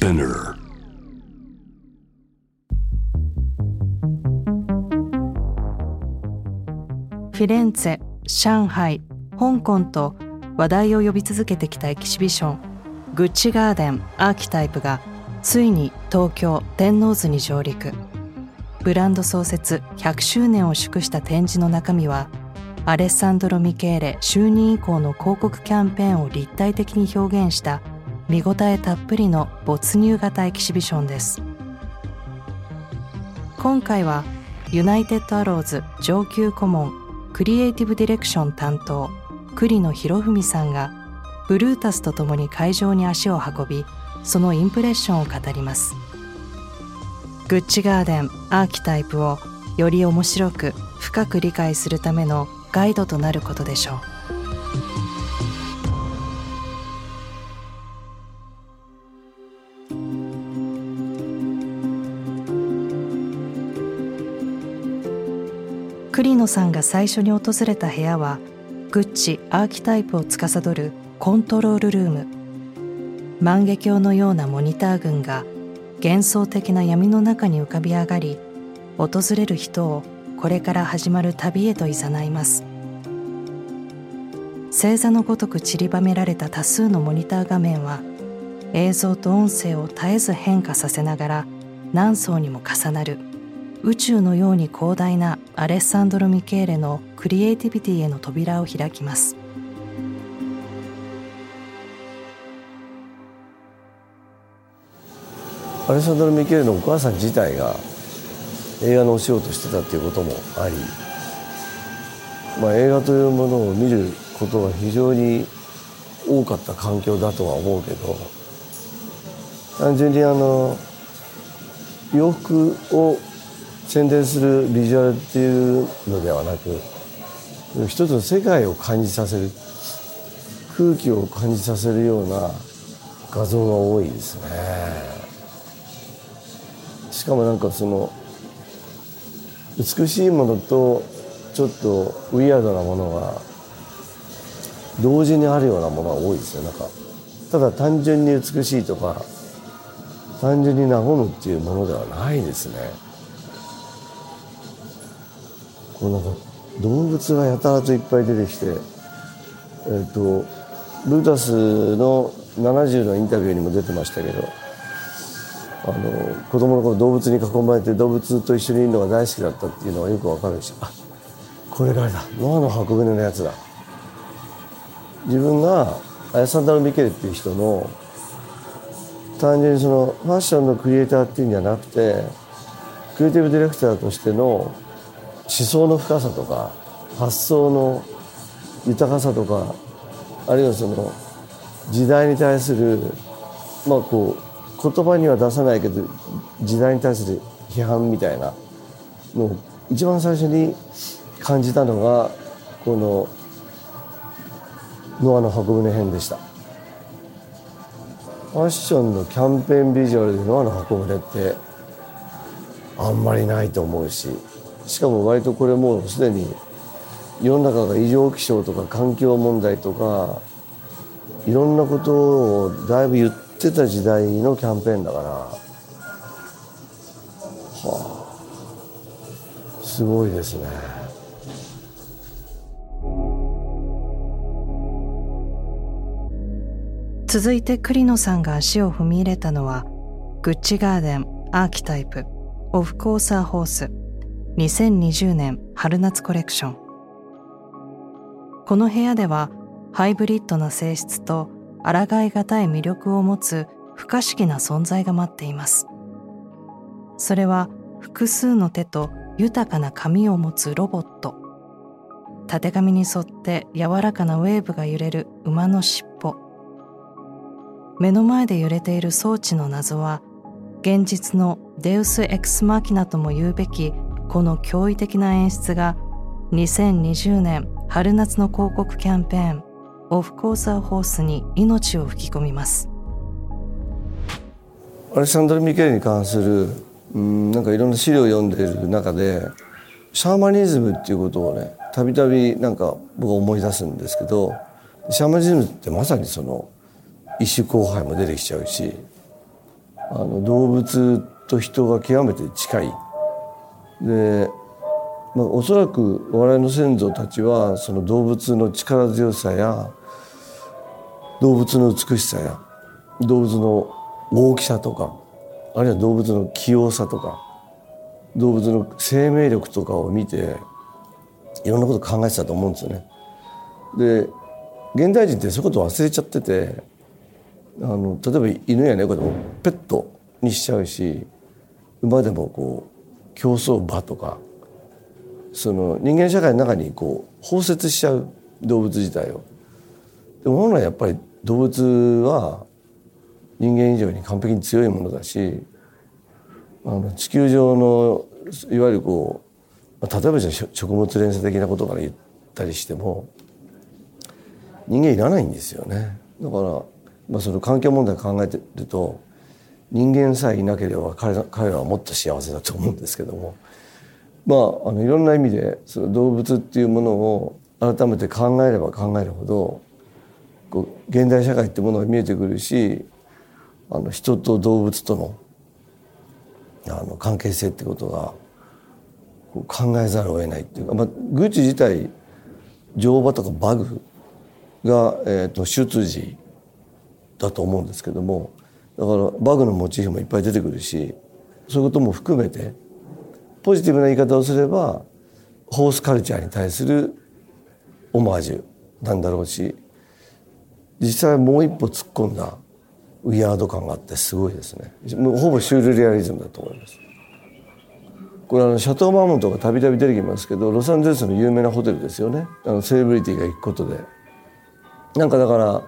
Spinner. フィレンツェ、上海、香港と話題を呼び続けてきたエキシビション。グッチガーデンアーキタイプがついに東京天王洲に上陸。ブランド創設100周年を祝した展示の中身はアレッサンドロ・ミケーレ就任以降の広告キャンペーンを立体的に表現した見応えたっぷりの没入型エキシビションです。今回はユナイテッドアローズ上級顧問クリエイティブディレクション担当栗野博文さんがブルータスと共に会場に足を運びそのインプレッションを語ります。グッチガーデンアーキタイプをより面白く深く理解するためのガイドとなることでしょう。栗野さんが最初に訪れた部屋はグッチアーキタイプを司るコントロールルーム。万華鏡のようなモニター群が幻想的な闇の中に浮かび上がり訪れる人をこれから始まる旅へと誘います。星座のごとく散りばめられた多数のモニター画面は映像と音声を絶えず変化させながら何層にも重なる。宇宙のように広大なアレッサンドロ・ミケーレのクリエイティビティへの扉を開きます。アレッサンドロ・ミケールのお母さん自体が映画のお仕事してたっていうこともあり、まあ、映画というものを見ることが非常に多かった環境だとは思うけど単純にあの洋服を宣伝するビジュアルっていうのではなく一つの世界を感じさせる空気を感じさせるような画像が多いですね。しかもなんかその美しいものとちょっとウィアードなものが同時にあるようなものが多いですよなんかただ単純に美しいとか単純に和むっていうものではないですねこうなんか動物がやたらといっぱい出てきてえっ、ー、とルータスの70のインタビューにも出てましたけどあの子供の頃動物に囲まれて動物と一緒にいるのが大好きだったっていうのがよくわかるし。あこれがあれだ。ノアの箱舟のやつだ。自分がアヤサンダル・ミケルっていう人の単純にそのファッションのクリエイターっていうんじゃなくてクリエイティブディレクターとしての思思想の深さとか発想の豊かさとかあるいはその時代に対するまあこう言葉には出さないけど時代に対する批判みたいなのを一番最初に感じたのがこの「ノアの箱舟編」でした。ファッションのキャンペーンビジュアルでノアの箱舟ってあんまりないと思うししかも割とこれもうすでに世の中が異常気象とか環境問題とかいろんなことをだいぶ言ってた時代のキャンペーンだから。はあ。すごいですね。続いて栗野さんが足を踏み入れたのはグッチガーデンアーキタイプオフコーサーホース。2020年春夏コレクション。この部屋ではハイブリッドな性質と抗いがたい魅力を持つ不可思議な存在が待っています。それは複数の手と豊かな髪を持つロボット。たてがみに沿って柔らかなウェーブが揺れる馬の尻尾。目の前で揺れている装置の謎は現実のデウス・エクス・マキナとも言うべきこの驚異的な演出が2020年春夏の広告キャンペーンオフコーサーホースに命を吹き込みます。アレサンドロ・ミケルに関するうんなんかいろんな資料を読んでいる中でシャーマニズムっていうことをねたびたびなんか僕は思い出すんですけどシャーマニズムってまさにその一種交配も出てきちゃうしあの動物と人が極めて近いで、まあ、おそらく我々の先祖たちはその動物の力強さや動物の美しさや動物の大きさとかあるいは動物の器用さとか動物の生命力とかを見ていろんなこと考えてたと思うんですよね。で現代人ってそういうこと忘れちゃっててあの例えば犬や猫でもペットにしちゃうし馬でもこう競走馬とかその人間社会の中にこう包摂しちゃう動物自体を。でも本来やっぱり動物は人間以上に完璧に強いものだしあの地球上のいわゆるこう例えばじゃ食物連鎖的なことから言ったりしても人間いらないんですよねだから、まあ、その環境問題考えてると人間さえいなければ彼らはもっと幸せだと思うんですけども。まああのいろんな意味でその動物っていうものを改めて考えれば考えるほどこう現代社会ってものが見えてくるしあの人と動物とのあの関係性ってことが考えざるを得ないっていうか、まあ、グッチ自体乗馬とかバグが、えーと、出自だと思うんですけどもだからバグのモチーフもいっぱい出てくるしそういうことも含めてポジティブな言い方をすればホースカルチャーに対するオマージュなんだろうし実際もう一歩突っ込んだウィアード感があってすごいですね。もうほぼシュールレアリズムだと思います。これあのシャトー・マーモントがたびたび出てきますけどロサンゼルスの有名なホテルですよね。あのセレブリティが行くことで。なんかだから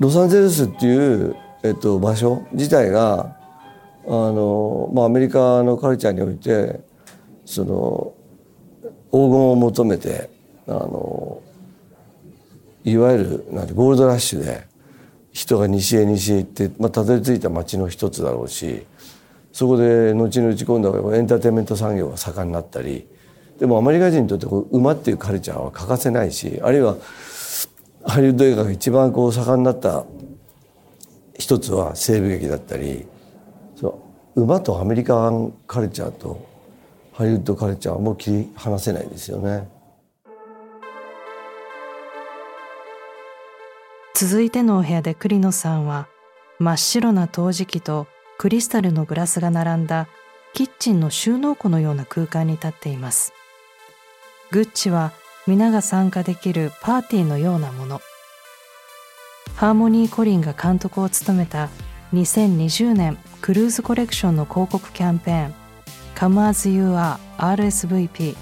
ロサンゼルスっていう、えっと、場所自体があの、まあ、アメリカのカルチャーにおいてその黄金を求めてあのいわゆるなんてゴールドラッシュで人が西へ西へ行って、まあ、たどり着いた町の一つだろうしそこで後々今度はエンターテインメント産業が盛んになったりでもアメリカ人にとってこう馬っていうカルチャーは欠かせないしあるいはハリウッド映画が一番こう盛んになった一つは西部劇だったりそう馬とアメリカンカルチャーとハリウッドカルチャーはもう切り離せないですよね。続いてのお部屋で栗野さんは真っ白な陶磁器とクリスタルのグラスが並んだキッチンの収納庫のような空間に立っていますグッチは皆が参加できるパーティーのようなものハーモニー・コリンが監督を務めた2020年クルーズコレクションの広告キャンペーン Come as You are RSVP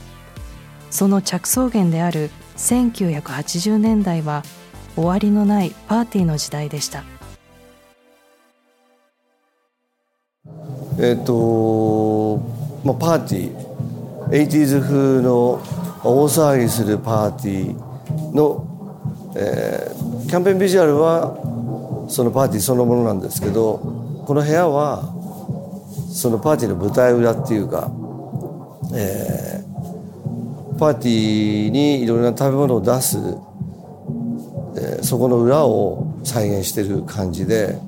その着想源である1980年代は終わりのないパーティーの時代でした。えっ、と、まあ、パーティー。80s 風の大騒ぎするパーティーの、えー、キャンペーンビジュアルはそのパーティーそのものなんですけどこの部屋はそのパーティーの舞台裏っていうか、えー、パーティーにいろいろな食べ物を出すそこの裏を再現してる感じで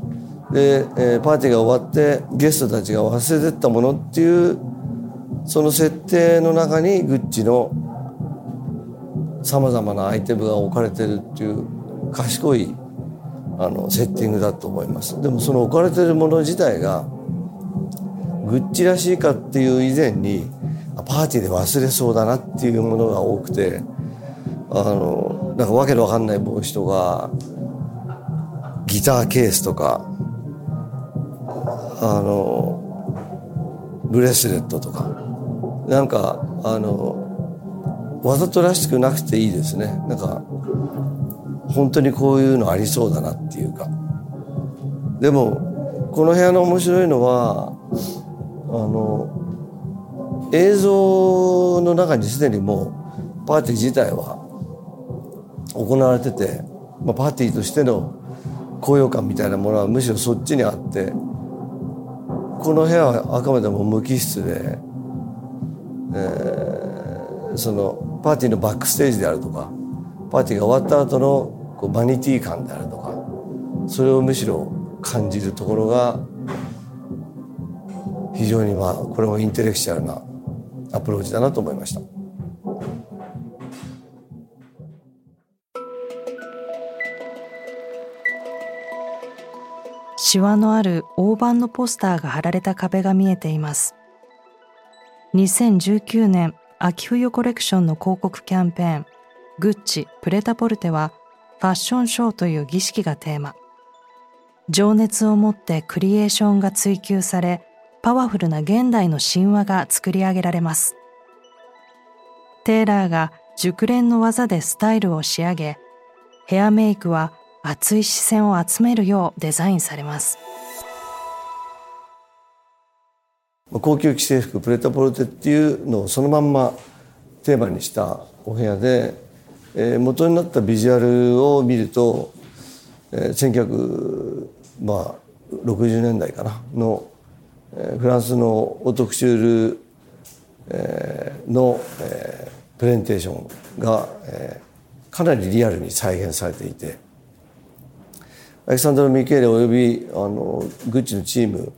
で、えー、パーティーが終わってゲストたちが忘れてったものっていうその設定の中にグッチのさまざまなアイテムが置かれてるっていう賢いあのセッティングだと思います。でもその置かれてるもの自体がグッチらしいかっていう以前にパーティーで忘れそうだなっていうものが多くてあのなんかわけのわかんない帽子とかギターケースとかあのブレスレットとかなんかあのわざとらしくなくていいですね。なんか本当にこういうのありそうだなっていうか。でもこの部屋の面白いのはあの映像の中にすでにもうパーティー自体は行われてて、まあ、パーティーとしての高揚感みたいなものはむしろそっちにあってこの部屋はあくまでも無機質で、えー、そのパーティーのバックステージであるとかパーティーが終わった後のこうバニティ感であるとかそれをむしろ感じるところが非常にまあこれもインテレクチャルなアプローチだなと思いました。シワのある大判のポスターが貼られた壁が見えています2019年秋冬コレクションの広告キャンペーングッチ・プレタポルテはファッションショーという儀式がテーマ。情熱を持ってクリエーションが追求されパワフルな現代の神話が作り上げられます。テーラーが熟練の技でスタイルを仕上げヘアメイクは熱い視線を集めるようデザインされます。高級既製服プレタポルテっていうのをそのまんまテーマにしたお部屋で、えー、元になったビジュアルを見ると、えー、1960年代かなの、えー、フランスのオトクシュール、えー、の、えー、プレゼンテーションが、えー、かなりリアルに再現されていてアレクサンドロ・ミケーレおよびあのグッチのチーム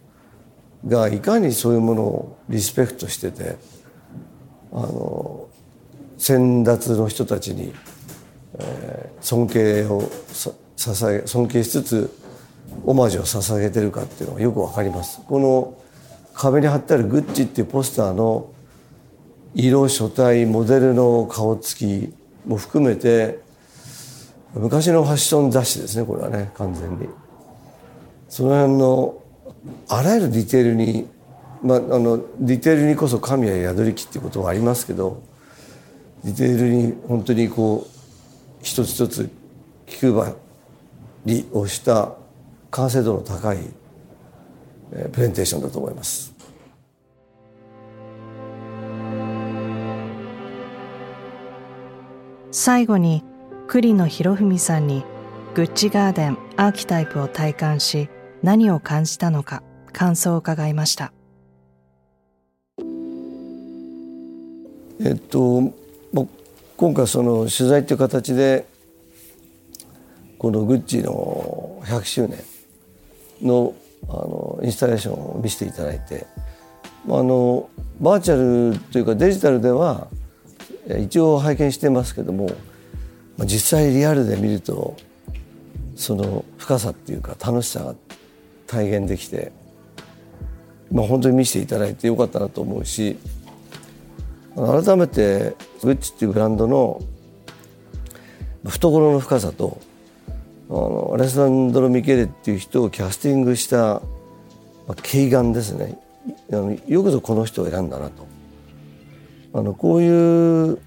がいかにそういうものをリスペクトしててあの先達の人たちに、えー、尊敬を捧げ尊敬しつつオマージュを捧げてるかっていうのがよくわかります。この壁に貼ってあるグッチっていうポスターの色書体モデルの顔つきも含めて昔のファッション雑誌ですねこれはね完全にその辺のあらゆるディテールにまああのディテールにこそ神は宿りきっていうことはありますけどディテールに本当にこう一つ一つ気配りをした完成度の高いプレゼンテーションだと思います。最後に栗野博文さんにグッチガーデンアーキタイプを体感し何を感じたのか感想を伺いましたえっと今回その取材という形でこのグッチの100周年のあのインスタレーションを見せていただいてあのバーチャルというかデジタルでは一応拝見してますけども実際リアルで見るとその深さっていうか楽しさが体現できて、まあ、本当に見せていただいてよかったなと思うし改めてグッチっていうブランドの懐の深さとあのアレサンドロ・ミケレっていう人をキャスティングした、まあ、軽眼ですね。あのよくぞこの人を選んだなと。あのこういう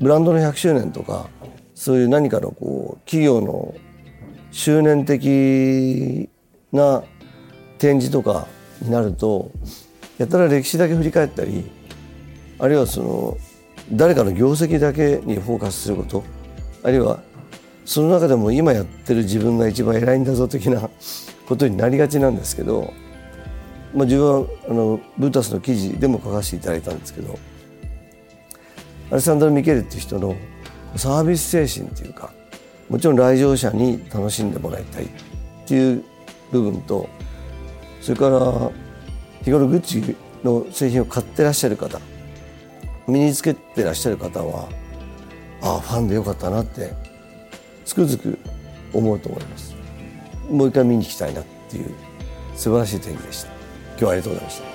ブランドの100周年とかそういう何かのこう企業の執念的な展示とかになるとやたら歴史だけ振り返ったりあるいはその誰かの業績だけにフォーカスすること。あるいはその中でも今やってる自分が一番偉いんだぞ的なことになりがちなんですけど、まあ、自分はあのブータスの記事でも書かせていただいたんですけどアレサンドロ・ミケルっていう人のサービス精神っていうかもちろん来場者に楽しんでもらいたいっていう部分とそれから日頃グッチの製品を買ってらっしゃる方。身につけてらっしゃる方はああファンでよかったなってつくづく思うと思います。もう一回見に行きたいなっていう素晴らしい展示でした。今日はありがとうございました。